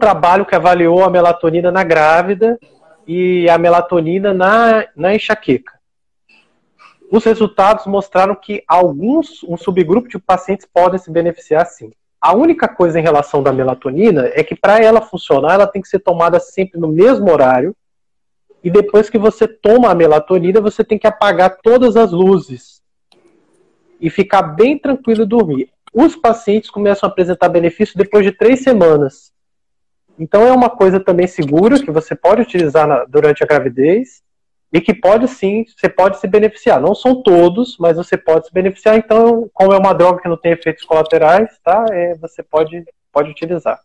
trabalho que avaliou a melatonina na grávida e a melatonina na, na enxaqueca. Os resultados mostraram que alguns, um subgrupo de pacientes podem se beneficiar sim. A única coisa em relação da melatonina é que para ela funcionar, ela tem que ser tomada sempre no mesmo horário. E depois que você toma a melatonina, você tem que apagar todas as luzes e ficar bem tranquilo e dormir. Os pacientes começam a apresentar benefício depois de três semanas. Então é uma coisa também segura que você pode utilizar na, durante a gravidez e que pode sim, você pode se beneficiar. Não são todos, mas você pode se beneficiar. Então, como é uma droga que não tem efeitos colaterais, tá? É, você pode, pode utilizar.